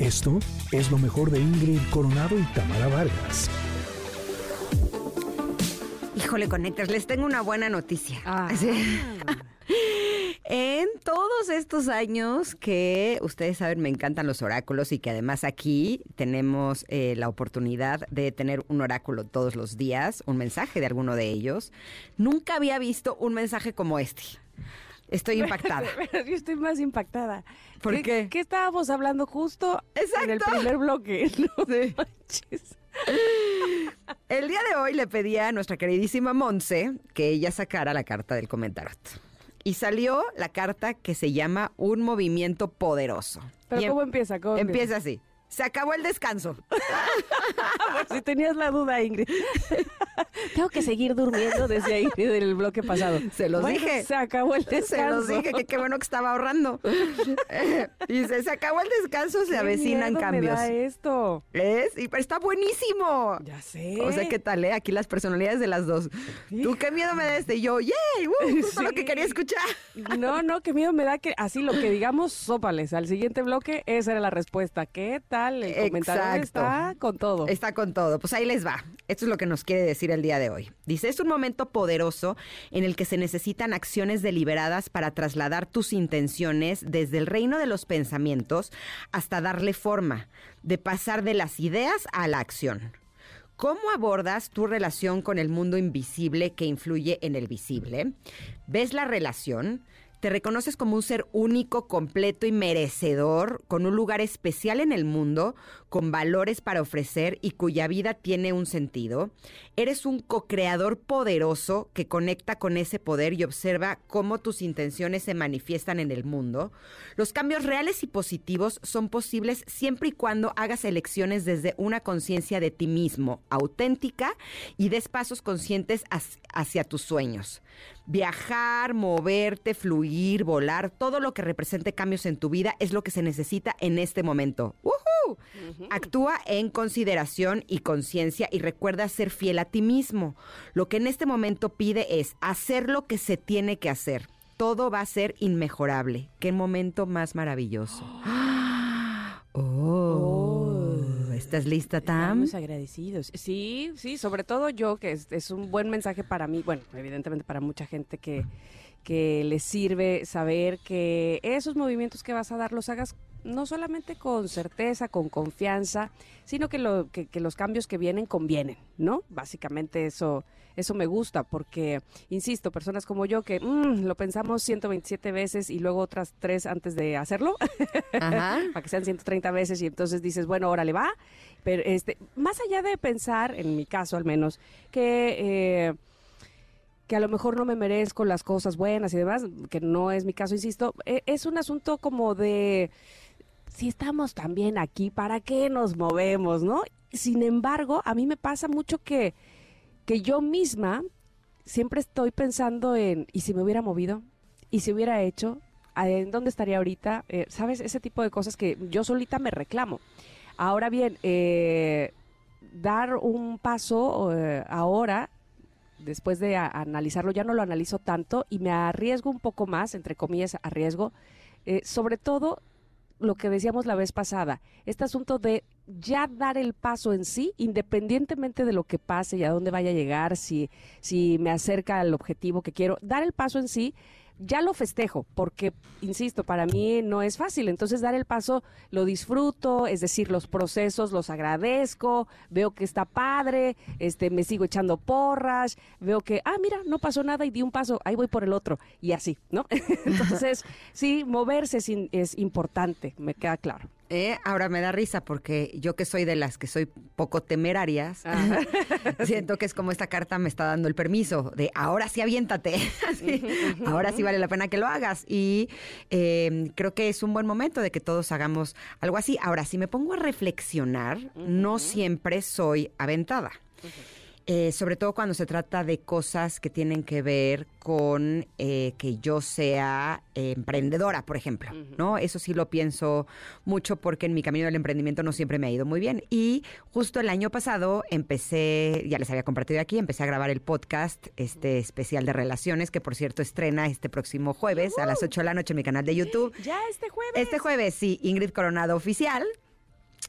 Esto es lo mejor de Ingrid Coronado y Tamara Vargas. Híjole, Conectas, les tengo una buena noticia. Ah. Sí. En todos estos años que ustedes saben me encantan los oráculos y que además aquí tenemos eh, la oportunidad de tener un oráculo todos los días, un mensaje de alguno de ellos, nunca había visto un mensaje como este. Estoy impactada. Pero yo estoy más impactada. ¿Por qué? ¿Qué estábamos hablando justo en el primer bloque? No manches. El día de hoy le pedí a nuestra queridísima Monse que ella sacara la carta del comentarot. Y salió la carta que se llama Un movimiento poderoso. Pero Y em- ¿cómo empieza? ¿Cómo Empieza así. Se acabó el descanso. Por si tenías la duda, Ingrid. Tengo que seguir durmiendo desde Ingrid en el bloque pasado. Se los Bueno, dije. Se acabó el Se descanso. los dije que qué bueno que estaba ahorrando. Dice, se acabó el descanso, se Qué avecinan miedo cambios. Me da esto. ¿Es? Y está buenísimo. Ya sé. O sea, ¿qué tal, eh? Aquí las personalidades de las dos. Tú qué miedo me da este. Y yo, ¡yay! ¡Uh! Justo lo que Sí. quería escuchar. No, no, qué miedo me da que así lo que digamos, sópales. Al siguiente bloque, esa era la respuesta. ¿Qué tal? El comentario Exacto. está con todo. Está con todo. Pues ahí les va. Esto es lo que nos quiere decir el día de hoy. Dice, es un momento poderoso en el que se necesitan acciones deliberadas para trasladar tus intenciones desde el reino de los pensamientos hasta darle forma, de pasar de las ideas a la acción. ¿Cómo abordas tu relación con el mundo invisible que influye en el visible? ¿Ves la relación? ¿Te reconoces como un ser único, completo y merecedor, con un lugar especial en el mundo, con valores para ofrecer y cuya vida tiene un sentido? ¿Eres un co-creador poderoso que conecta con ese poder y observa cómo tus intenciones se manifiestan en el mundo? Los cambios reales y positivos son posibles siempre y cuando hagas elecciones desde una conciencia de ti mismo, auténtica, y des pasos conscientes hac- hacia tus sueños. Viajar, moverte, fluir, volar, todo lo que represente cambios en tu vida es lo que se necesita en este momento. ¡Woohoo! Actúa en consideración y conciencia y recuerda ser fiel a ti mismo. Lo que en este momento pide es hacer lo que se tiene que hacer. Todo va a ser inmejorable. Qué momento más maravilloso. Oh, ¿estás lista, Tam? Estamos agradecidos. Sí, sí, sobre todo yo, que es, es un buen mensaje para mí, bueno, evidentemente para mucha gente que, que les sirve saber que esos movimientos que vas a dar los hagas no solamente con certeza, con confianza, sino que, lo, que, que los cambios que vienen convienen, ¿no? Básicamente eso, eso me gusta, porque, insisto, personas como yo que mm, lo pensamos 127 veces y luego otras tres antes de hacerlo, Ajá. para que sean 130 veces y entonces dices, bueno, órale va. Pero este, más allá de pensar, en mi caso al menos, que eh, que a lo mejor no me merezco las cosas buenas y demás, que no es mi caso, insisto, eh, es un asunto como de si estamos también aquí, ¿para qué nos movemos, no? Sin embargo, a mí me pasa mucho que, que yo misma siempre estoy pensando en, ¿y si me hubiera movido? ¿Y si hubiera hecho? ¿En dónde estaría ahorita? Eh, ¿Sabes? Ese tipo de cosas que yo solita me reclamo. Ahora bien, eh, dar un paso eh, ahora, después de analizarlo, ya no lo analizo tanto y me arriesgo un poco más, entre comillas, arriesgo, sobre todo lo que decíamos la vez pasada, este asunto de ya dar el paso en sí, independientemente de lo que pase y a dónde vaya a llegar, si, si me acerca al objetivo que quiero, dar el paso en sí, ya lo festejo, porque, insisto, para mí no es fácil. Entonces, dar el paso lo disfruto, es decir, los procesos los agradezco, veo que está padre, este, me sigo echando porras, veo que, ah, mira, no pasó nada y di un paso, ahí voy por el otro, y así, ¿no? Entonces, sí, moverse es, es importante, me queda claro. Eh, Ahora me da risa porque yo que soy de las que soy poco temerarias, siento que es como esta carta me está dando el permiso de ahora sí aviéntate, ahora sí vale la pena que lo hagas. Y eh, creo que es un buen momento de que todos hagamos algo así. Ahora, si me pongo a reflexionar, no siempre soy aventada. Eh, sobre todo cuando se trata de cosas que tienen que ver con eh, que yo sea eh, emprendedora, por ejemplo, ¿no? Eso sí lo pienso mucho porque en mi camino del emprendimiento no siempre me ha ido muy bien. Y justo el año pasado empecé, ya les había compartido aquí, empecé a grabar el podcast este especial de relaciones, que por cierto estrena este próximo jueves a las 8 de la noche en mi canal de YouTube. Ya este jueves. Este jueves, sí, Ingrid Coronado Oficial.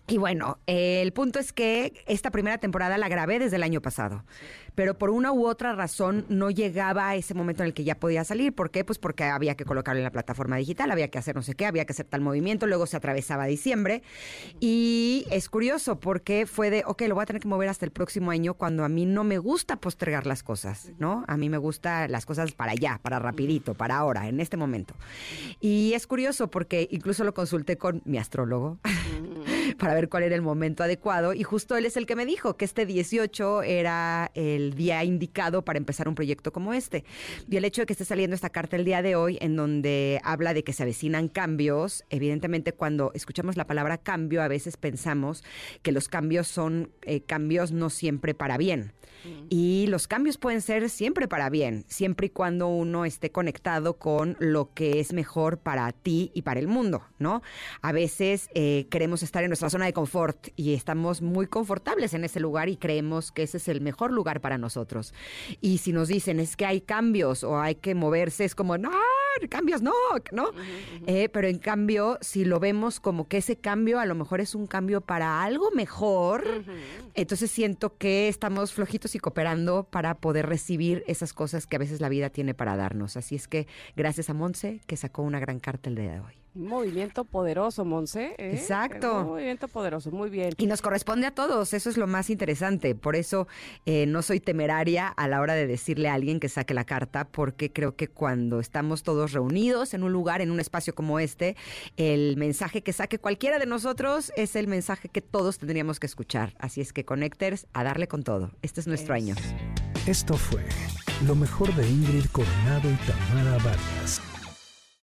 Y bueno, el punto es que esta primera temporada la grabé desde el año pasado, pero por una u otra razón no llegaba a ese momento en el que ya podía salir. ¿Por qué? Pues porque había que colocarlo en la plataforma digital, había que hacer no sé qué, había que hacer tal movimiento, luego se atravesaba diciembre. Y es curioso porque fue de, ok, lo voy a tener que mover hasta el próximo año cuando a mí no me gusta postergar las cosas, ¿no? A mí me gusta las cosas para allá, para rapidito, para ahora, en este momento. Y es curioso porque incluso lo consulté con mi astrólogo para ver cuál era el momento adecuado. Y justo él es el que me dijo que este 18 era el día indicado para empezar un proyecto como este. Y el hecho de que esté saliendo esta carta el día de hoy, en donde habla de que se avecinan cambios, evidentemente cuando escuchamos la palabra cambio, a veces pensamos que los cambios son eh, cambios no siempre para bien. Y los cambios pueden ser siempre para bien, siempre y cuando uno esté conectado con lo que es mejor para ti y para el mundo, ¿no? A veces eh, queremos estar en nuestra zona de confort y estamos muy confortables en ese lugar y creemos que ese es el mejor lugar para nosotros. Y si nos dicen es que hay cambios o hay que moverse, es como, no, cambios no, ¿no? Eh, pero en cambio, si lo vemos como que ese cambio a lo mejor es un cambio para algo mejor, entonces siento que estamos flojitos y cooperando para poder recibir esas cosas que a veces la vida tiene para darnos. Así es que gracias a Monse que sacó una gran carta el día de hoy. Un movimiento poderoso, Monse. ¿eh? Exacto. Un movimiento poderoso, muy bien. Y nos corresponde a todos, eso es lo más interesante. Por eso eh, no soy temeraria a la hora de decirle a alguien que saque la carta, porque creo que cuando estamos todos reunidos en un lugar, en un espacio como este, el mensaje que saque cualquiera de nosotros es el mensaje que todos tendríamos que escuchar. Así es que Connectors, a darle con todo. Este es nuestro año. Esto fue lo mejor de Ingrid Coronado y Tamara Vargas.